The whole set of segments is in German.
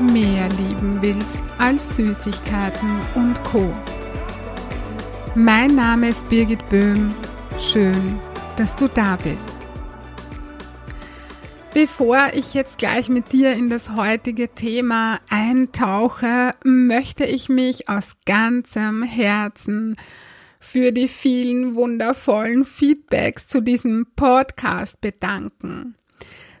mehr lieben willst als Süßigkeiten und Co. Mein Name ist Birgit Böhm. Schön, dass du da bist. Bevor ich jetzt gleich mit dir in das heutige Thema eintauche, möchte ich mich aus ganzem Herzen für die vielen wundervollen Feedbacks zu diesem Podcast bedanken.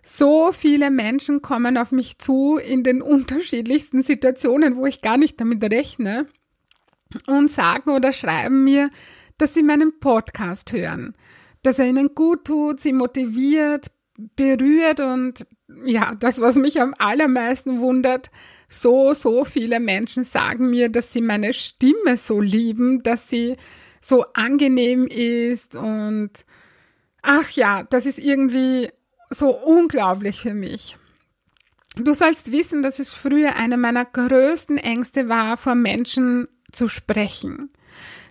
So viele Menschen kommen auf mich zu in den unterschiedlichsten Situationen, wo ich gar nicht damit rechne und sagen oder schreiben mir, dass sie meinen Podcast hören, dass er ihnen gut tut, sie motiviert, berührt und ja, das, was mich am allermeisten wundert, so, so viele Menschen sagen mir, dass sie meine Stimme so lieben, dass sie so angenehm ist und ach ja, das ist irgendwie so unglaublich für mich. Du sollst wissen, dass es früher eine meiner größten Ängste war, vor Menschen zu sprechen.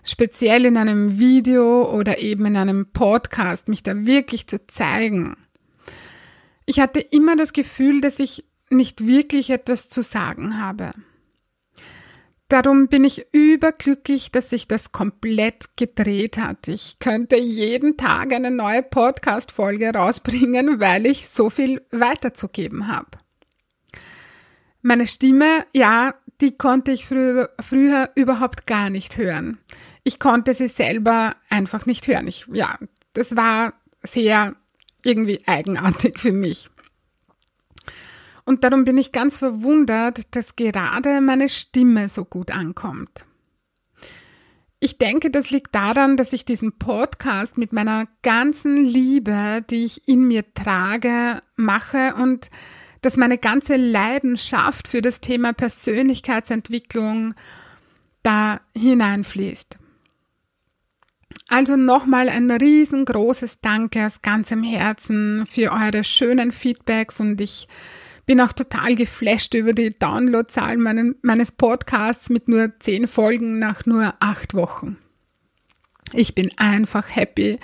Speziell in einem Video oder eben in einem Podcast, mich da wirklich zu zeigen. Ich hatte immer das Gefühl, dass ich nicht wirklich etwas zu sagen habe. Darum bin ich überglücklich, dass sich das komplett gedreht hat. Ich könnte jeden Tag eine neue Podcast-Folge rausbringen, weil ich so viel weiterzugeben habe. Meine Stimme, ja, die konnte ich früher, früher überhaupt gar nicht hören. Ich konnte sie selber einfach nicht hören. Ich, ja, das war sehr irgendwie eigenartig für mich. Und darum bin ich ganz verwundert, dass gerade meine Stimme so gut ankommt. Ich denke, das liegt daran, dass ich diesen Podcast mit meiner ganzen Liebe, die ich in mir trage, mache und dass meine ganze Leidenschaft für das Thema Persönlichkeitsentwicklung da hineinfließt. Also nochmal ein riesengroßes Danke aus ganzem Herzen für eure schönen Feedbacks und ich bin auch total geflasht über die Downloadzahlen meinen, meines Podcasts mit nur zehn Folgen nach nur acht Wochen. Ich bin einfach happy,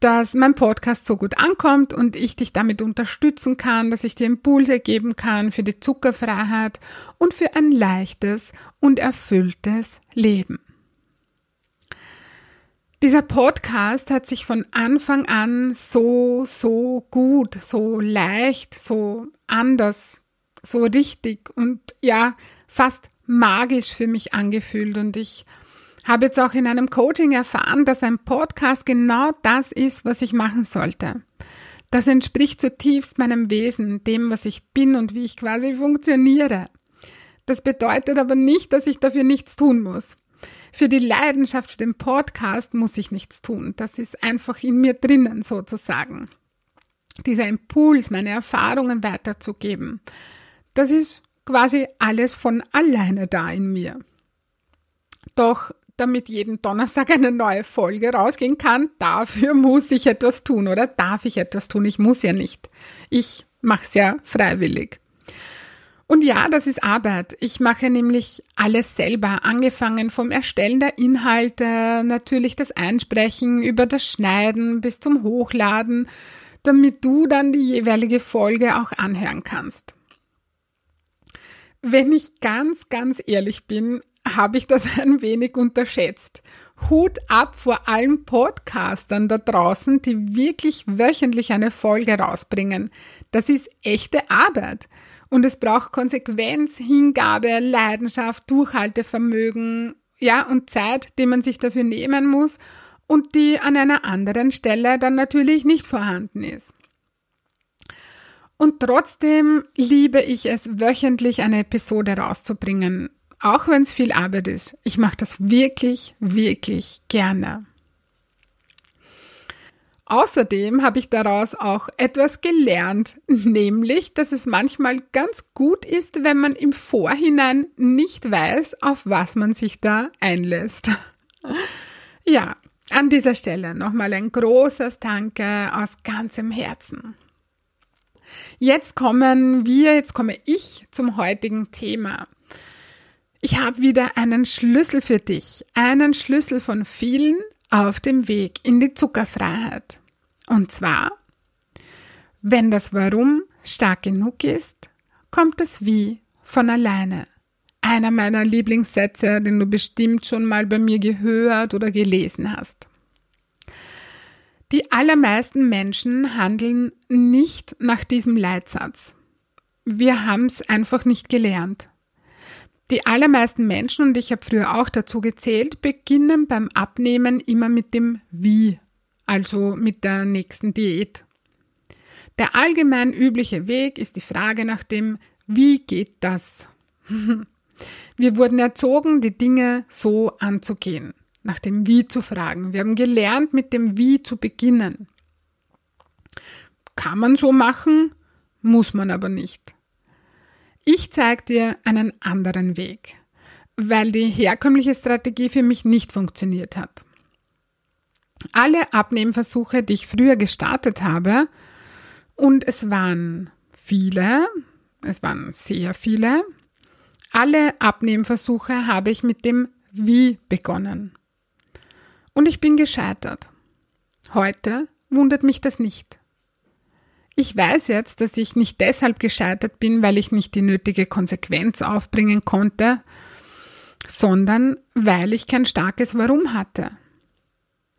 dass mein Podcast so gut ankommt und ich dich damit unterstützen kann, dass ich dir Impulse geben kann für die Zuckerfreiheit und für ein leichtes und erfülltes Leben. Dieser Podcast hat sich von Anfang an so, so gut, so leicht, so anders, so richtig und ja, fast magisch für mich angefühlt. Und ich habe jetzt auch in einem Coaching erfahren, dass ein Podcast genau das ist, was ich machen sollte. Das entspricht zutiefst meinem Wesen, dem, was ich bin und wie ich quasi funktioniere. Das bedeutet aber nicht, dass ich dafür nichts tun muss. Für die Leidenschaft für den Podcast muss ich nichts tun. Das ist einfach in mir drinnen sozusagen. Dieser Impuls, meine Erfahrungen weiterzugeben, das ist quasi alles von alleine da in mir. Doch damit jeden Donnerstag eine neue Folge rausgehen kann, dafür muss ich etwas tun oder darf ich etwas tun. Ich muss ja nicht. Ich mache es ja freiwillig. Und ja, das ist Arbeit. Ich mache nämlich alles selber, angefangen vom Erstellen der Inhalte, natürlich das Einsprechen, über das Schneiden bis zum Hochladen, damit du dann die jeweilige Folge auch anhören kannst. Wenn ich ganz, ganz ehrlich bin, habe ich das ein wenig unterschätzt. Hut ab vor allen Podcastern da draußen, die wirklich wöchentlich eine Folge rausbringen. Das ist echte Arbeit. Und es braucht Konsequenz, Hingabe, Leidenschaft, Durchhaltevermögen, ja, und Zeit, die man sich dafür nehmen muss und die an einer anderen Stelle dann natürlich nicht vorhanden ist. Und trotzdem liebe ich es, wöchentlich eine Episode rauszubringen, auch wenn es viel Arbeit ist. Ich mache das wirklich, wirklich gerne. Außerdem habe ich daraus auch etwas gelernt, nämlich, dass es manchmal ganz gut ist, wenn man im Vorhinein nicht weiß, auf was man sich da einlässt. Ja, an dieser Stelle nochmal ein großes Danke aus ganzem Herzen. Jetzt kommen wir, jetzt komme ich zum heutigen Thema. Ich habe wieder einen Schlüssel für dich, einen Schlüssel von vielen auf dem Weg in die Zuckerfreiheit. Und zwar, wenn das Warum stark genug ist, kommt das Wie von alleine. Einer meiner Lieblingssätze, den du bestimmt schon mal bei mir gehört oder gelesen hast. Die allermeisten Menschen handeln nicht nach diesem Leitsatz. Wir haben es einfach nicht gelernt. Die allermeisten Menschen, und ich habe früher auch dazu gezählt, beginnen beim Abnehmen immer mit dem Wie, also mit der nächsten Diät. Der allgemein übliche Weg ist die Frage nach dem Wie geht das? Wir wurden erzogen, die Dinge so anzugehen nach dem Wie zu fragen. Wir haben gelernt, mit dem Wie zu beginnen. Kann man so machen, muss man aber nicht. Ich zeige dir einen anderen Weg, weil die herkömmliche Strategie für mich nicht funktioniert hat. Alle Abnehmversuche, die ich früher gestartet habe, und es waren viele, es waren sehr viele, alle Abnehmversuche habe ich mit dem Wie begonnen. Und ich bin gescheitert. Heute wundert mich das nicht. Ich weiß jetzt, dass ich nicht deshalb gescheitert bin, weil ich nicht die nötige Konsequenz aufbringen konnte, sondern weil ich kein starkes Warum hatte.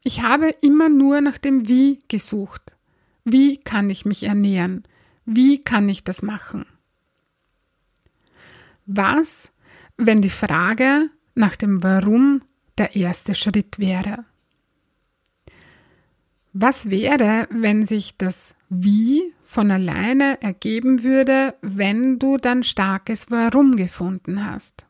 Ich habe immer nur nach dem Wie gesucht. Wie kann ich mich ernähren? Wie kann ich das machen? Was, wenn die Frage nach dem Warum der erste Schritt wäre. Was wäre, wenn sich das Wie von alleine ergeben würde, wenn du dein starkes Warum gefunden hast?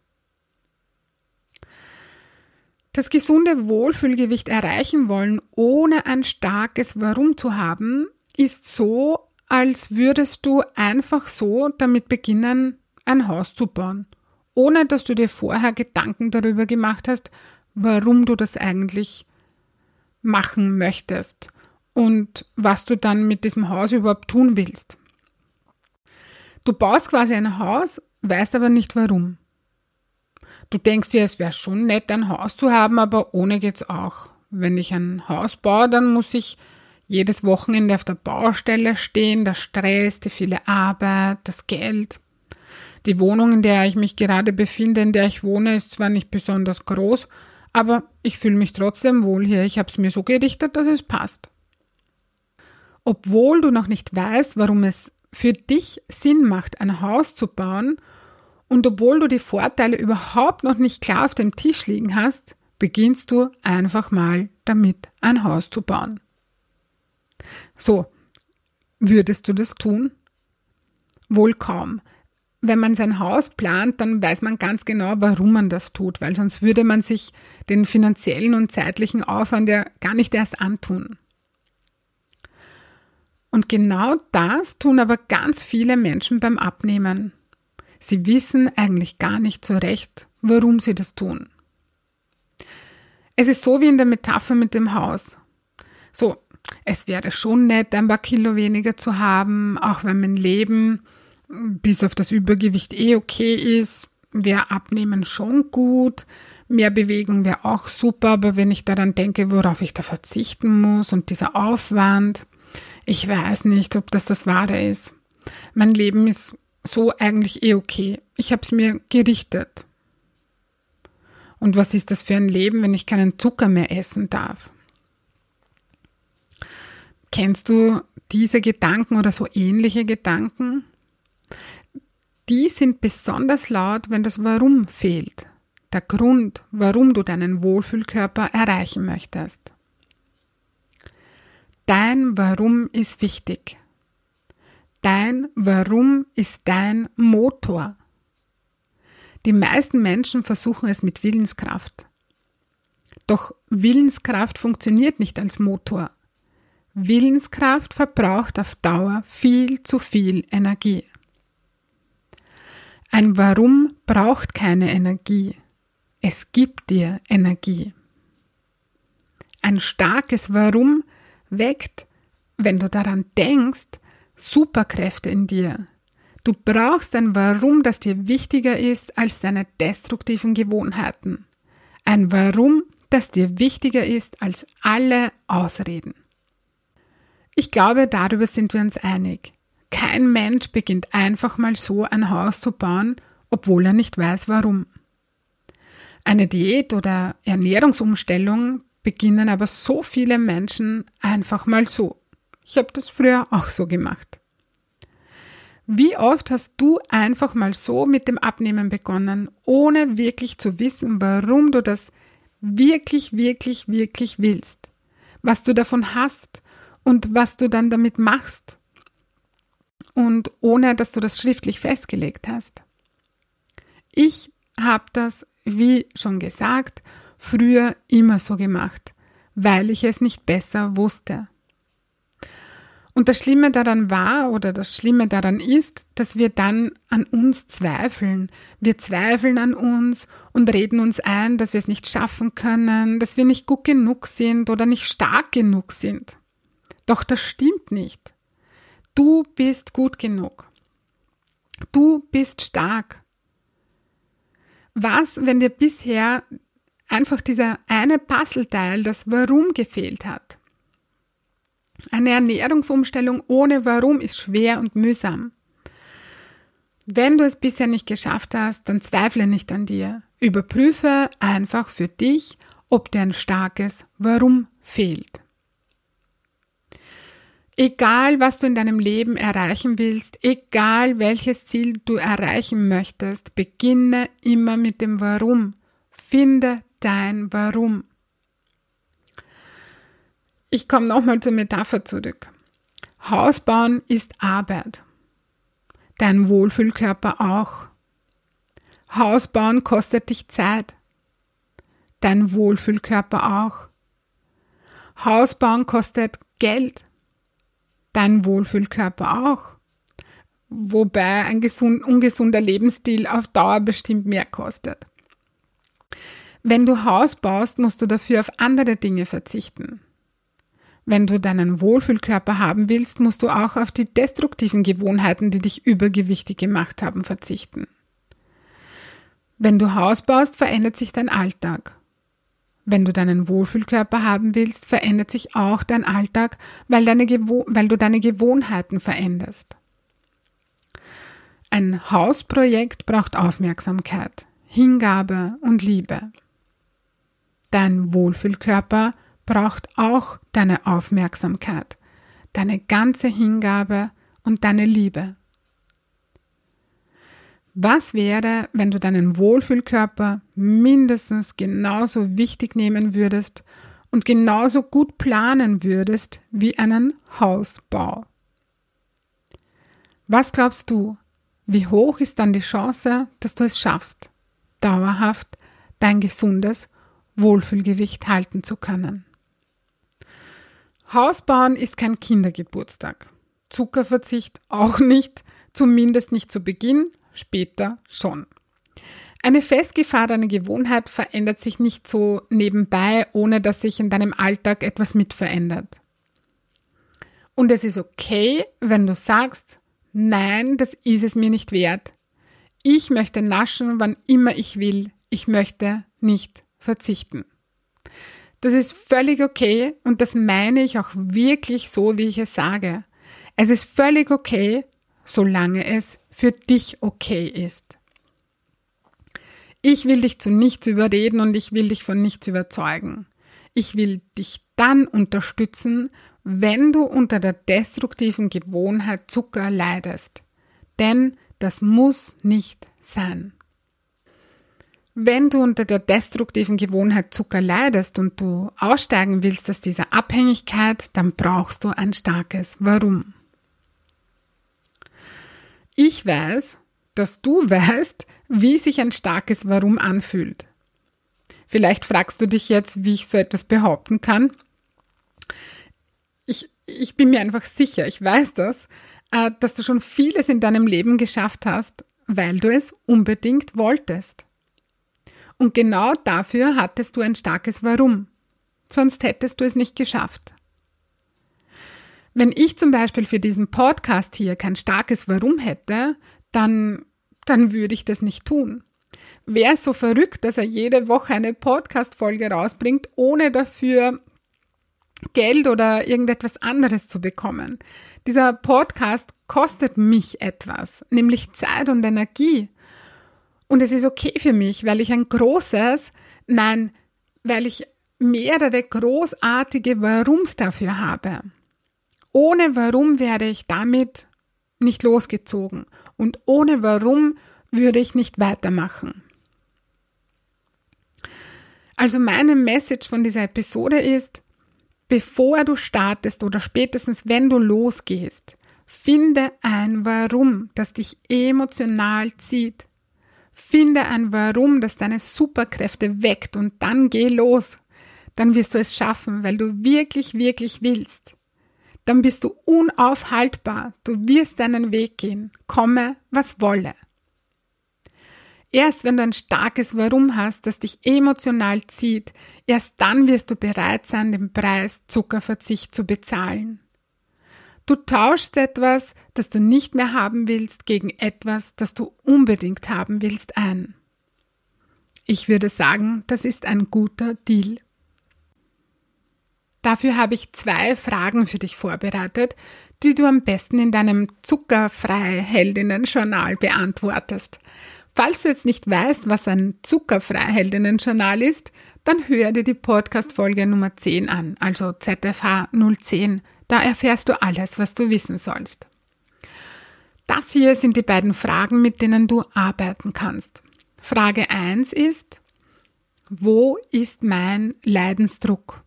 Das gesunde Wohlfühlgewicht erreichen wollen, ohne ein starkes Warum zu haben, ist so, als würdest du einfach so damit beginnen, ein Haus zu bauen, ohne dass du dir vorher Gedanken darüber gemacht hast, warum du das eigentlich machen möchtest und was du dann mit diesem Haus überhaupt tun willst. Du baust quasi ein Haus, weißt aber nicht warum. Du denkst dir, es wäre schon nett, ein Haus zu haben, aber ohne geht's auch. Wenn ich ein Haus baue, dann muss ich jedes Wochenende auf der Baustelle stehen, der Stress, die viele Arbeit, das Geld. Die Wohnung, in der ich mich gerade befinde, in der ich wohne, ist zwar nicht besonders groß, aber ich fühle mich trotzdem wohl hier. Ich habe es mir so gerichtet, dass es passt. Obwohl du noch nicht weißt, warum es für dich Sinn macht, ein Haus zu bauen, und obwohl du die Vorteile überhaupt noch nicht klar auf dem Tisch liegen hast, beginnst du einfach mal damit, ein Haus zu bauen. So, würdest du das tun? Wohl kaum wenn man sein Haus plant, dann weiß man ganz genau, warum man das tut, weil sonst würde man sich den finanziellen und zeitlichen Aufwand ja gar nicht erst antun. Und genau das tun aber ganz viele Menschen beim Abnehmen. Sie wissen eigentlich gar nicht so recht, warum sie das tun. Es ist so wie in der Metapher mit dem Haus. So, es wäre schon nett, ein paar Kilo weniger zu haben, auch wenn mein Leben bis auf das Übergewicht eh okay ist, wäre Abnehmen schon gut. Mehr Bewegung wäre auch super, aber wenn ich daran denke, worauf ich da verzichten muss und dieser Aufwand, ich weiß nicht, ob das das Wahre ist. Mein Leben ist so eigentlich eh okay. Ich habe es mir gerichtet. Und was ist das für ein Leben, wenn ich keinen Zucker mehr essen darf? Kennst du diese Gedanken oder so ähnliche Gedanken? Die sind besonders laut, wenn das Warum fehlt. Der Grund, warum du deinen Wohlfühlkörper erreichen möchtest. Dein Warum ist wichtig. Dein Warum ist dein Motor. Die meisten Menschen versuchen es mit Willenskraft. Doch Willenskraft funktioniert nicht als Motor. Willenskraft verbraucht auf Dauer viel zu viel Energie. Ein Warum braucht keine Energie. Es gibt dir Energie. Ein starkes Warum weckt, wenn du daran denkst, Superkräfte in dir. Du brauchst ein Warum, das dir wichtiger ist als deine destruktiven Gewohnheiten. Ein Warum, das dir wichtiger ist als alle Ausreden. Ich glaube, darüber sind wir uns einig. Kein Mensch beginnt einfach mal so ein Haus zu bauen, obwohl er nicht weiß warum. Eine Diät oder Ernährungsumstellung beginnen aber so viele Menschen einfach mal so. Ich habe das früher auch so gemacht. Wie oft hast du einfach mal so mit dem Abnehmen begonnen, ohne wirklich zu wissen, warum du das wirklich, wirklich, wirklich willst, was du davon hast und was du dann damit machst und ohne dass du das schriftlich festgelegt hast. Ich habe das, wie schon gesagt, früher immer so gemacht, weil ich es nicht besser wusste. Und das Schlimme daran war oder das Schlimme daran ist, dass wir dann an uns zweifeln. Wir zweifeln an uns und reden uns ein, dass wir es nicht schaffen können, dass wir nicht gut genug sind oder nicht stark genug sind. Doch das stimmt nicht. Du bist gut genug. Du bist stark. Was, wenn dir bisher einfach dieser eine Puzzleteil, das Warum gefehlt hat? Eine Ernährungsumstellung ohne Warum ist schwer und mühsam. Wenn du es bisher nicht geschafft hast, dann zweifle nicht an dir. Überprüfe einfach für dich, ob dir ein starkes Warum fehlt. Egal, was du in deinem Leben erreichen willst, egal welches Ziel du erreichen möchtest, beginne immer mit dem Warum. Finde dein Warum. Ich komme nochmal zur Metapher zurück. Haus bauen ist Arbeit. Dein Wohlfühlkörper auch. Haus bauen kostet dich Zeit. Dein Wohlfühlkörper auch. Haus bauen kostet Geld dein Wohlfühlkörper auch. Wobei ein gesund, ungesunder Lebensstil auf Dauer bestimmt mehr kostet. Wenn du Haus baust, musst du dafür auf andere Dinge verzichten. Wenn du deinen Wohlfühlkörper haben willst, musst du auch auf die destruktiven Gewohnheiten, die dich übergewichtig gemacht haben, verzichten. Wenn du Haus baust, verändert sich dein Alltag. Wenn du deinen Wohlfühlkörper haben willst, verändert sich auch dein Alltag, weil, deine weil du deine Gewohnheiten veränderst. Ein Hausprojekt braucht Aufmerksamkeit, Hingabe und Liebe. Dein Wohlfühlkörper braucht auch deine Aufmerksamkeit, deine ganze Hingabe und deine Liebe. Was wäre, wenn du deinen Wohlfühlkörper mindestens genauso wichtig nehmen würdest und genauso gut planen würdest wie einen Hausbau? Was glaubst du, wie hoch ist dann die Chance, dass du es schaffst, dauerhaft dein gesundes Wohlfühlgewicht halten zu können? Hausbauen ist kein Kindergeburtstag. Zuckerverzicht auch nicht, zumindest nicht zu Beginn später schon. Eine festgefahrene Gewohnheit verändert sich nicht so nebenbei, ohne dass sich in deinem Alltag etwas mit verändert. Und es ist okay, wenn du sagst, nein, das ist es mir nicht wert. Ich möchte naschen, wann immer ich will. Ich möchte nicht verzichten. Das ist völlig okay und das meine ich auch wirklich so, wie ich es sage. Es ist völlig okay, solange es für dich okay ist. Ich will dich zu nichts überreden und ich will dich von nichts überzeugen. Ich will dich dann unterstützen, wenn du unter der destruktiven Gewohnheit Zucker leidest. Denn das muss nicht sein. Wenn du unter der destruktiven Gewohnheit Zucker leidest und du aussteigen willst aus dieser Abhängigkeit, dann brauchst du ein starkes Warum. Ich weiß, dass du weißt, wie sich ein starkes Warum anfühlt. Vielleicht fragst du dich jetzt, wie ich so etwas behaupten kann. ich, ich bin mir einfach sicher, ich weiß das, äh, dass du schon vieles in deinem Leben geschafft hast, weil du es unbedingt wolltest. Und genau dafür hattest du ein starkes Warum. Sonst hättest du es nicht geschafft. Wenn ich zum Beispiel für diesen Podcast hier kein starkes Warum hätte, dann, dann würde ich das nicht tun. Wer ist so verrückt, dass er jede Woche eine Podcast-Folge rausbringt, ohne dafür Geld oder irgendetwas anderes zu bekommen? Dieser Podcast kostet mich etwas, nämlich Zeit und Energie. Und es ist okay für mich, weil ich ein großes, nein, weil ich mehrere großartige Warums dafür habe. Ohne Warum wäre ich damit nicht losgezogen und ohne Warum würde ich nicht weitermachen. Also meine Message von dieser Episode ist, bevor du startest oder spätestens wenn du losgehst, finde ein Warum, das dich emotional zieht. Finde ein Warum, das deine Superkräfte weckt und dann geh los. Dann wirst du es schaffen, weil du wirklich, wirklich willst. Dann bist du unaufhaltbar. Du wirst deinen Weg gehen, komme, was wolle. Erst wenn du ein starkes Warum hast, das dich emotional zieht, erst dann wirst du bereit sein, den Preis Zuckerverzicht zu bezahlen. Du tauschst etwas, das du nicht mehr haben willst, gegen etwas, das du unbedingt haben willst, ein. Ich würde sagen, das ist ein guter Deal. Dafür habe ich zwei Fragen für dich vorbereitet, die du am besten in deinem zuckerfrei Heldinnen-Journal beantwortest. Falls du jetzt nicht weißt, was ein Zuckerfreiheldinnen-Journal ist, dann hör dir die Podcast-Folge Nummer 10 an, also ZFH 010. Da erfährst du alles, was du wissen sollst. Das hier sind die beiden Fragen, mit denen du arbeiten kannst. Frage 1 ist, wo ist mein Leidensdruck?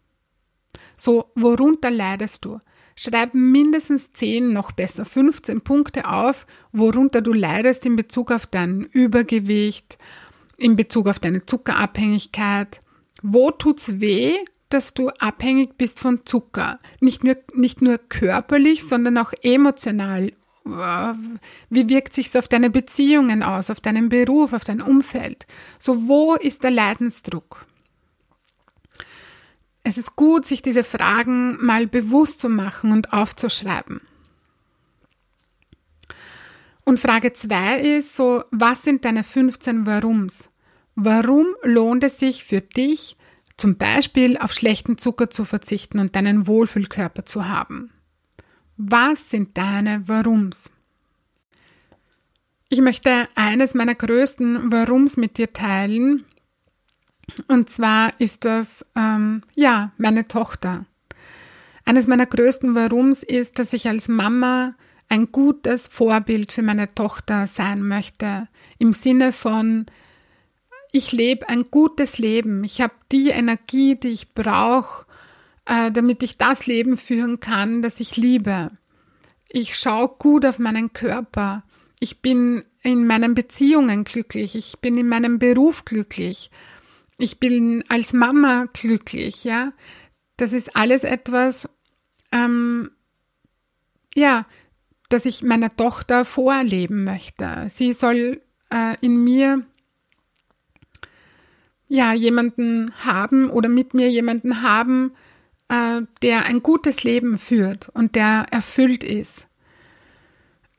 So, worunter leidest du? Schreib mindestens 10, noch besser 15 Punkte auf, worunter du leidest in Bezug auf dein Übergewicht, in Bezug auf deine Zuckerabhängigkeit. Wo tut's weh, dass du abhängig bist von Zucker? Nicht nur, nicht nur körperlich, sondern auch emotional. Wie wirkt sich's auf deine Beziehungen aus, auf deinen Beruf, auf dein Umfeld? So, wo ist der Leidensdruck? Es ist gut, sich diese Fragen mal bewusst zu machen und aufzuschreiben. Und Frage 2 ist so, was sind deine 15 Warums? Warum lohnt es sich für dich, zum Beispiel auf schlechten Zucker zu verzichten und deinen Wohlfühlkörper zu haben? Was sind deine Warums? Ich möchte eines meiner größten Warums mit dir teilen, und zwar ist das, ähm, ja, meine Tochter. Eines meiner größten Warums ist, dass ich als Mama ein gutes Vorbild für meine Tochter sein möchte. Im Sinne von, ich lebe ein gutes Leben. Ich habe die Energie, die ich brauche, äh, damit ich das Leben führen kann, das ich liebe. Ich schaue gut auf meinen Körper. Ich bin in meinen Beziehungen glücklich. Ich bin in meinem Beruf glücklich ich bin als Mama glücklich, ja. Das ist alles etwas, ähm, ja, dass ich meiner Tochter vorleben möchte. Sie soll äh, in mir ja jemanden haben oder mit mir jemanden haben, äh, der ein gutes Leben führt und der erfüllt ist.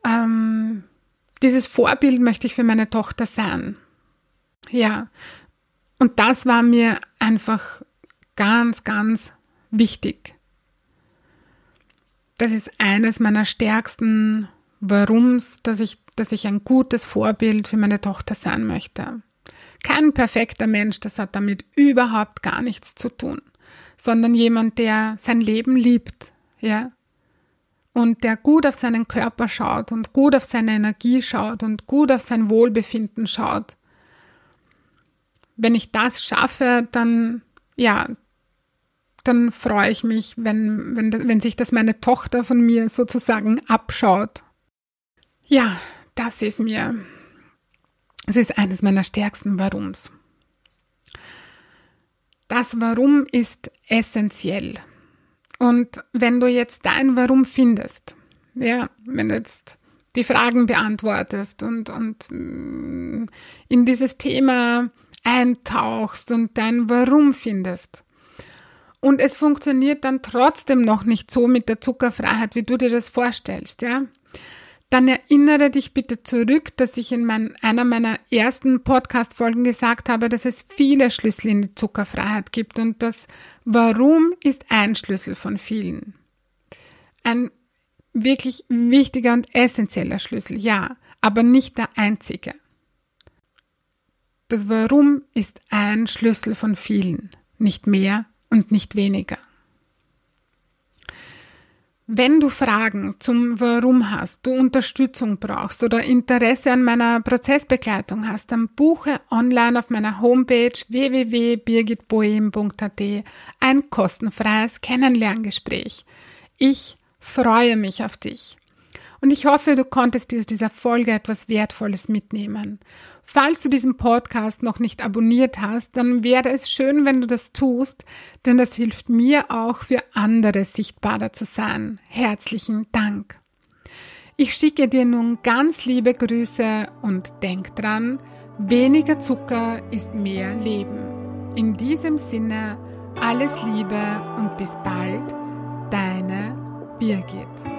Ähm, dieses Vorbild möchte ich für meine Tochter sein. Ja, und das war mir einfach ganz, ganz wichtig. Das ist eines meiner stärksten Warums, dass ich, dass ich ein gutes Vorbild für meine Tochter sein möchte. Kein perfekter Mensch, das hat damit überhaupt gar nichts zu tun, sondern jemand, der sein Leben liebt, ja, und der gut auf seinen Körper schaut und gut auf seine Energie schaut und gut auf sein Wohlbefinden schaut wenn ich das schaffe, dann, ja, dann freue ich mich, wenn, wenn, wenn sich das meine Tochter von mir sozusagen abschaut. Ja, das ist mir, es ist eines meiner stärksten Warums. Das Warum ist essentiell. Und wenn du jetzt dein Warum findest, ja, wenn du jetzt die Fragen beantwortest und, und mm, in dieses Thema eintauchst und dein Warum findest. Und es funktioniert dann trotzdem noch nicht so mit der Zuckerfreiheit, wie du dir das vorstellst, ja? Dann erinnere dich bitte zurück, dass ich in mein, einer meiner ersten Podcast-Folgen gesagt habe, dass es viele Schlüssel in die Zuckerfreiheit gibt und das Warum ist ein Schlüssel von vielen. Ein wirklich wichtiger und essentieller Schlüssel, ja, aber nicht der einzige. Das Warum ist ein Schlüssel von vielen, nicht mehr und nicht weniger. Wenn du Fragen zum Warum hast, du Unterstützung brauchst oder Interesse an meiner Prozessbegleitung hast, dann buche online auf meiner Homepage www.birgitboehm.at ein kostenfreies Kennenlerngespräch. Ich freue mich auf dich. Und ich hoffe, du konntest dir aus dieser Folge etwas Wertvolles mitnehmen. Falls du diesen Podcast noch nicht abonniert hast, dann wäre es schön, wenn du das tust, denn das hilft mir auch für andere sichtbarer zu sein. Herzlichen Dank. Ich schicke dir nun ganz liebe Grüße und denk dran, weniger Zucker ist mehr Leben. In diesem Sinne, alles Liebe und bis bald, deine Birgit.